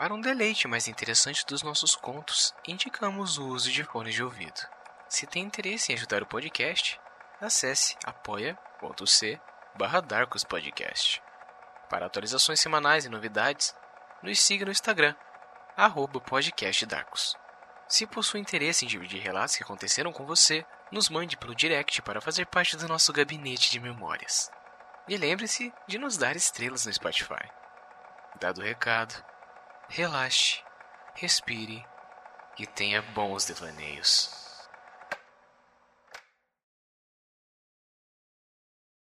Para um deleite mais interessante dos nossos contos, indicamos o uso de fones de ouvido. Se tem interesse em ajudar o podcast, acesse apoia.c barra Podcast. Para atualizações semanais e novidades, nos siga no Instagram, arroba podcastdarkus. Se possui interesse em dividir relatos que aconteceram com você, nos mande pelo direct para fazer parte do nosso gabinete de memórias. E lembre-se de nos dar estrelas no Spotify. Dado o recado, relaxe, respire e tenha bons devaneios.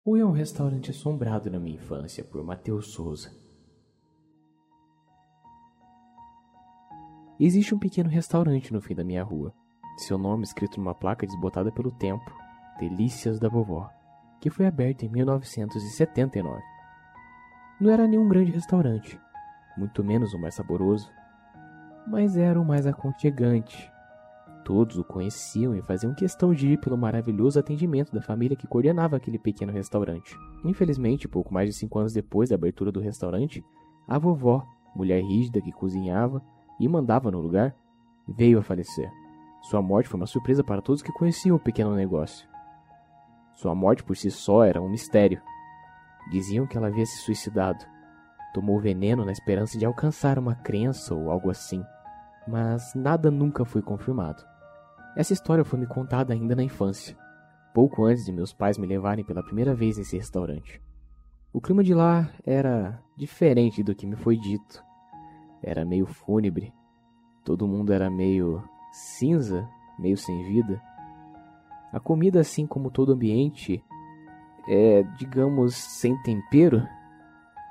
Fui a um restaurante assombrado na minha infância por Matheus Souza. Existe um pequeno restaurante no fim da minha rua. Seu nome escrito numa placa desbotada pelo tempo, Delícias da Vovó, que foi aberto em 1979. Não era nenhum grande restaurante, muito menos o mais saboroso, mas era o mais aconchegante. Todos o conheciam e faziam questão de ir pelo maravilhoso atendimento da família que coordenava aquele pequeno restaurante. Infelizmente, pouco mais de cinco anos depois da abertura do restaurante, a vovó, mulher rígida que cozinhava, e mandava no lugar, veio a falecer. Sua morte foi uma surpresa para todos que conheciam o pequeno negócio. Sua morte por si só era um mistério. Diziam que ela havia se suicidado. Tomou veneno na esperança de alcançar uma crença ou algo assim, mas nada nunca foi confirmado. Essa história foi me contada ainda na infância, pouco antes de meus pais me levarem pela primeira vez nesse restaurante. O clima de lá era diferente do que me foi dito era meio fúnebre. Todo mundo era meio cinza, meio sem vida. A comida, assim como todo ambiente, é, digamos, sem tempero,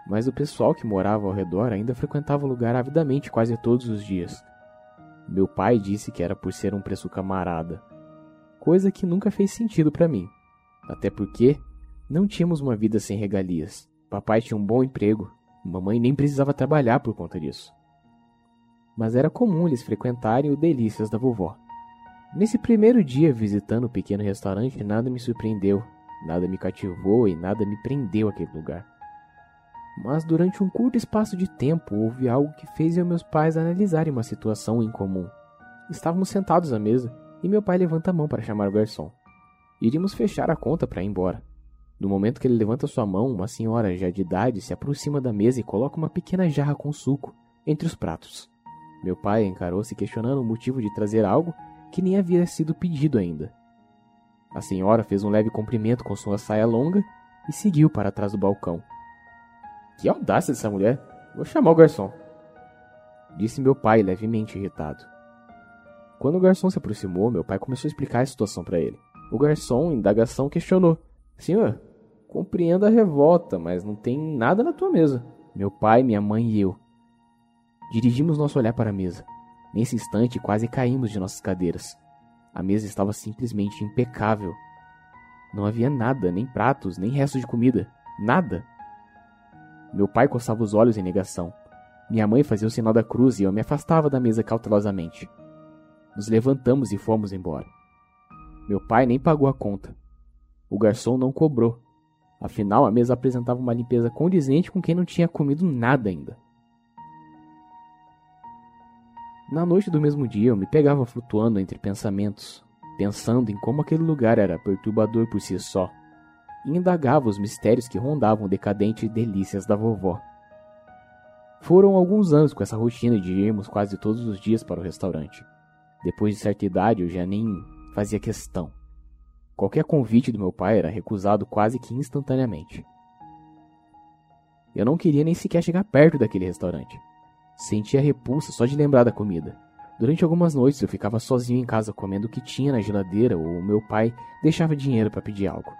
mas o pessoal que morava ao redor ainda frequentava o lugar avidamente quase todos os dias. Meu pai disse que era por ser um preço camarada, coisa que nunca fez sentido para mim, até porque não tínhamos uma vida sem regalias. Papai tinha um bom emprego, mamãe nem precisava trabalhar por conta disso mas era comum eles frequentarem o Delícias da vovó. Nesse primeiro dia visitando o pequeno restaurante, nada me surpreendeu, nada me cativou e nada me prendeu àquele lugar. Mas durante um curto espaço de tempo houve algo que fez eu e meus pais analisarem uma situação incomum. Estávamos sentados à mesa e meu pai levanta a mão para chamar o garçom. Iríamos fechar a conta para ir embora. No momento que ele levanta sua mão, uma senhora já de idade se aproxima da mesa e coloca uma pequena jarra com suco entre os pratos. Meu pai encarou-se questionando o motivo de trazer algo que nem havia sido pedido ainda. A senhora fez um leve cumprimento com sua saia longa e seguiu para trás do balcão. Que audácia dessa mulher! Vou chamar o garçom. Disse meu pai, levemente irritado. Quando o garçom se aproximou, meu pai começou a explicar a situação para ele. O garçom, em indagação, questionou: Senhor, compreendo a revolta, mas não tem nada na tua mesa. Meu pai, minha mãe e eu Dirigimos nosso olhar para a mesa. Nesse instante, quase caímos de nossas cadeiras. A mesa estava simplesmente impecável. Não havia nada, nem pratos, nem resto de comida. Nada. Meu pai coçava os olhos em negação. Minha mãe fazia o sinal da cruz e eu me afastava da mesa cautelosamente. Nos levantamos e fomos embora. Meu pai nem pagou a conta. O garçom não cobrou. Afinal, a mesa apresentava uma limpeza condizente com quem não tinha comido nada ainda. Na noite do mesmo dia, eu me pegava flutuando entre pensamentos, pensando em como aquele lugar era perturbador por si só, e indagava os mistérios que rondavam o decadente delícias da vovó. Foram alguns anos com essa rotina de irmos quase todos os dias para o restaurante. Depois de certa idade, eu já nem fazia questão. Qualquer convite do meu pai era recusado quase que instantaneamente. Eu não queria nem sequer chegar perto daquele restaurante. Sentia repulsa só de lembrar da comida. Durante algumas noites eu ficava sozinho em casa comendo o que tinha na geladeira ou meu pai deixava dinheiro para pedir algo.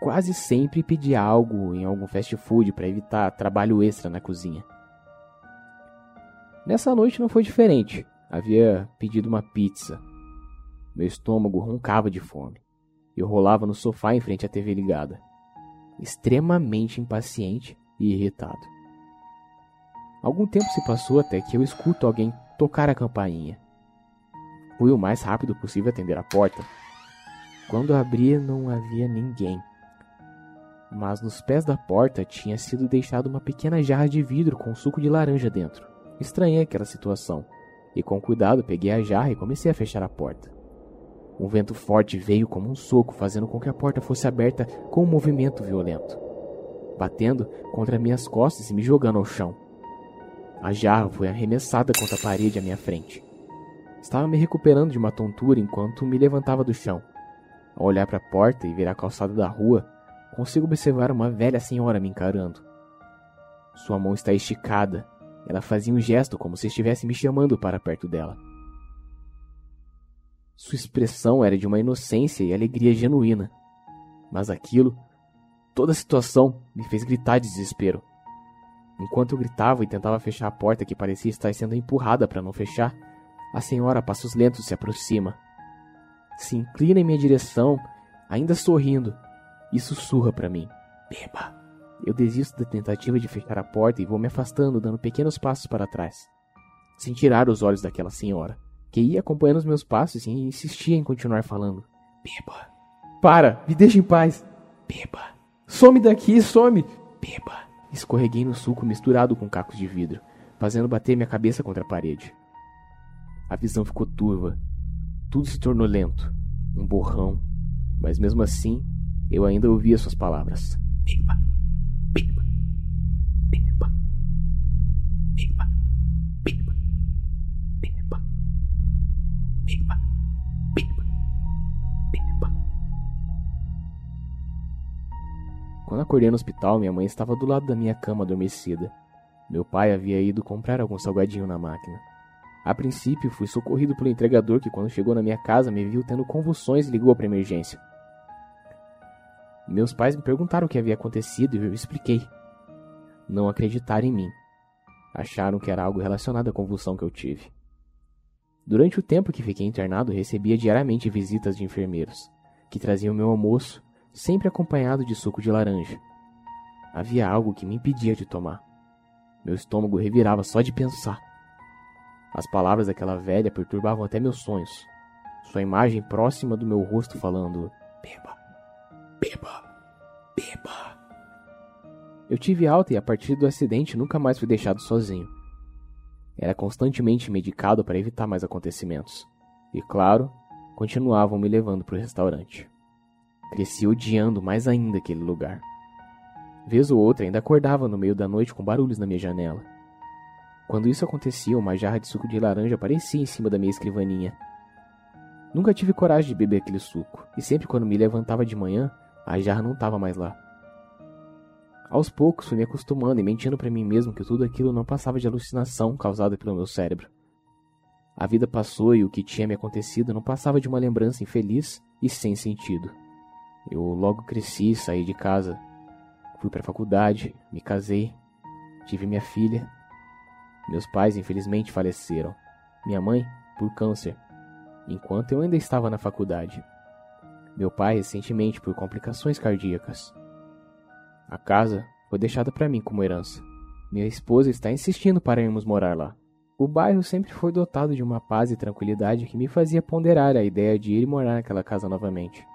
Quase sempre pedia algo em algum fast food para evitar trabalho extra na cozinha. Nessa noite não foi diferente. Havia pedido uma pizza. Meu estômago roncava de fome. Eu rolava no sofá em frente à TV ligada, extremamente impaciente e irritado. Algum tempo se passou até que eu escuto alguém tocar a campainha. Fui o mais rápido possível atender a porta. Quando abri, não havia ninguém. Mas nos pés da porta tinha sido deixada uma pequena jarra de vidro com suco de laranja dentro. Estranhei aquela situação e, com cuidado, peguei a jarra e comecei a fechar a porta. Um vento forte veio como um soco, fazendo com que a porta fosse aberta com um movimento violento, batendo contra minhas costas e me jogando ao chão. A jarra foi arremessada contra a parede à minha frente. Estava me recuperando de uma tontura enquanto me levantava do chão. Ao olhar para a porta e ver a calçada da rua, consigo observar uma velha senhora me encarando. Sua mão está esticada. Ela fazia um gesto como se estivesse me chamando para perto dela. Sua expressão era de uma inocência e alegria genuína. Mas aquilo, toda a situação, me fez gritar de desespero. Enquanto eu gritava e tentava fechar a porta que parecia estar sendo empurrada para não fechar, a senhora a passos lentos se aproxima. Se inclina em minha direção, ainda sorrindo, e sussurra para mim: Beba. Eu desisto da tentativa de fechar a porta e vou me afastando, dando pequenos passos para trás, sem tirar os olhos daquela senhora, que ia acompanhando os meus passos e insistia em continuar falando: Beba. Para, me deixa em paz. Beba. Some daqui, some. Beba. Escorreguei no suco misturado com cacos de vidro, fazendo bater minha cabeça contra a parede. A visão ficou turva. Tudo se tornou lento, um borrão, mas mesmo assim eu ainda ouvia suas palavras. Beba, beba, beba, beba, beba, beba, beba, beba, beba. Quando acordei no hospital, minha mãe estava do lado da minha cama adormecida. Meu pai havia ido comprar algum salgadinho na máquina. A princípio, fui socorrido pelo entregador que, quando chegou na minha casa, me viu tendo convulsões e ligou para emergência. Meus pais me perguntaram o que havia acontecido e eu expliquei. Não acreditaram em mim. Acharam que era algo relacionado à convulsão que eu tive. Durante o tempo que fiquei internado, recebia diariamente visitas de enfermeiros, que traziam meu almoço, sempre acompanhado de suco de laranja. Havia algo que me impedia de tomar. Meu estômago revirava só de pensar. As palavras daquela velha perturbavam até meus sonhos. Sua imagem próxima do meu rosto falando: Beba, beba, beba. Eu tive alta e a partir do acidente nunca mais fui deixado sozinho. Era constantemente medicado para evitar mais acontecimentos. E claro, continuavam me levando para o restaurante. Cresci odiando mais ainda aquele lugar. Vez ou outra ainda acordava no meio da noite com barulhos na minha janela quando isso acontecia, uma jarra de suco de laranja aparecia em cima da minha escrivaninha. Nunca tive coragem de beber aquele suco, e sempre quando me levantava de manhã, a jarra não estava mais lá. Aos poucos fui me acostumando e mentindo para mim mesmo que tudo aquilo não passava de alucinação causada pelo meu cérebro. A vida passou e o que tinha me acontecido não passava de uma lembrança infeliz e sem sentido. Eu logo cresci, saí de casa, fui para a faculdade, me casei, tive minha filha meus pais, infelizmente, faleceram. Minha mãe, por câncer, enquanto eu ainda estava na faculdade. Meu pai, recentemente, por complicações cardíacas. A casa foi deixada para mim como herança. Minha esposa está insistindo para irmos morar lá. O bairro sempre foi dotado de uma paz e tranquilidade que me fazia ponderar a ideia de ir morar naquela casa novamente.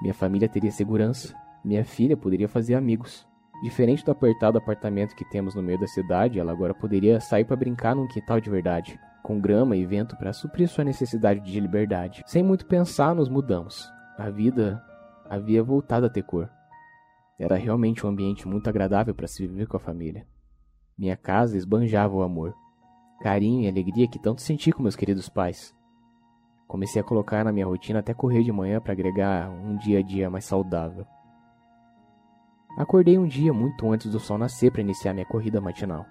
Minha família teria segurança, minha filha poderia fazer amigos. Diferente do apertado apartamento que temos no meio da cidade, ela agora poderia sair para brincar num quintal de verdade, com grama e vento para suprir sua necessidade de liberdade. Sem muito pensar, nos mudamos. A vida havia voltado a ter cor. Era realmente um ambiente muito agradável para se viver com a família. Minha casa esbanjava o amor, carinho e alegria que tanto senti com meus queridos pais. Comecei a colocar na minha rotina até correr de manhã para agregar um dia a dia mais saudável. Acordei um dia muito antes do sol nascer para iniciar minha corrida matinal.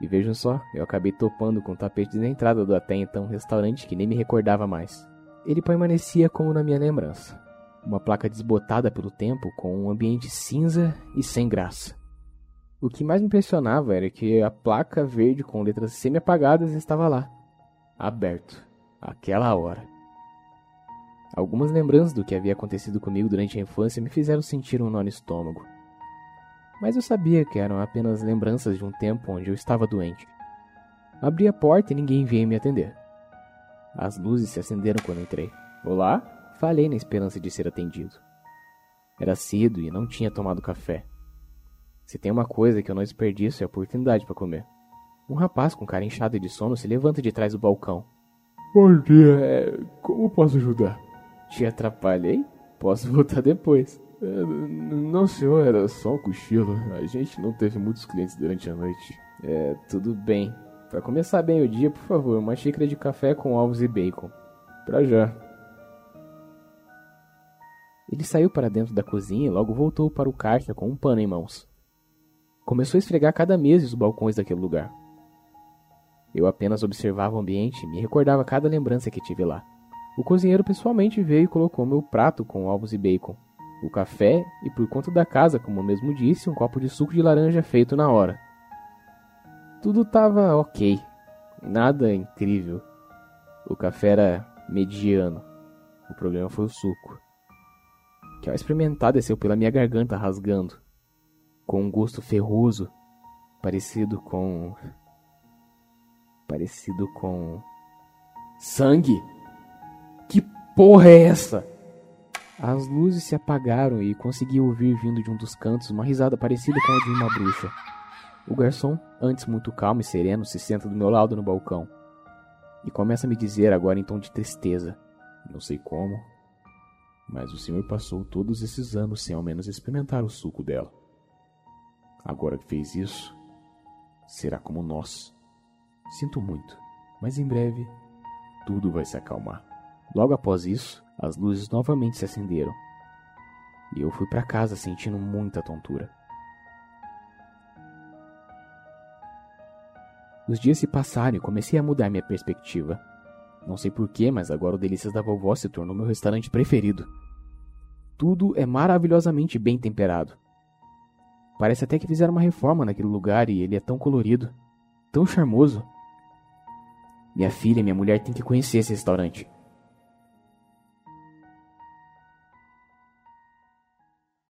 E vejam só, eu acabei topando com o tapete na entrada do até então restaurante que nem me recordava mais. Ele permanecia como na minha lembrança. Uma placa desbotada pelo tempo com um ambiente cinza e sem graça. O que mais me impressionava era que a placa verde com letras semi-apagadas estava lá, aberto, aquela hora. Algumas lembranças do que havia acontecido comigo durante a infância me fizeram sentir um nó no estômago mas eu sabia que eram apenas lembranças de um tempo onde eu estava doente. Abri a porta e ninguém veio me atender. As luzes se acenderam quando entrei. Olá? Falei na esperança de ser atendido. Era cedo e não tinha tomado café. Se tem uma coisa que eu não desperdiço é a oportunidade para comer. Um rapaz com cara inchada de sono se levanta de trás do balcão. Bom dia, é, como posso ajudar? Te atrapalhei? Posso voltar depois. É, não, senhor, era só um cochilo. A gente não teve muitos clientes durante a noite. É, tudo bem. Para começar bem o dia, por favor, uma xícara de café com ovos e bacon. Pra já. Ele saiu para dentro da cozinha e logo voltou para o caixa com um pano em mãos. Começou a esfregar cada e os balcões daquele lugar. Eu apenas observava o ambiente e me recordava cada lembrança que tive lá. O cozinheiro pessoalmente veio e colocou meu prato com ovos e bacon, o café e, por conta da casa, como eu mesmo disse, um copo de suco de laranja feito na hora. Tudo estava ok, nada incrível. O café era mediano. O problema foi o suco, que ao experimentar desceu pela minha garganta rasgando, com um gosto ferroso, parecido com. parecido com. sangue! Que porra é essa? As luzes se apagaram e consegui ouvir vindo de um dos cantos uma risada parecida com a de uma bruxa. O garçom, antes muito calmo e sereno, se senta do meu lado no balcão e começa a me dizer agora em tom de tristeza: Não sei como, mas o senhor passou todos esses anos sem ao menos experimentar o suco dela. Agora que fez isso, será como nós. Sinto muito, mas em breve tudo vai se acalmar. Logo após isso, as luzes novamente se acenderam e eu fui para casa sentindo muita tontura. Os dias se passaram e comecei a mudar minha perspectiva. Não sei porquê, mas agora o Delícias da Vovó se tornou meu restaurante preferido. Tudo é maravilhosamente bem temperado. Parece até que fizeram uma reforma naquele lugar e ele é tão colorido, tão charmoso. Minha filha e minha mulher têm que conhecer esse restaurante.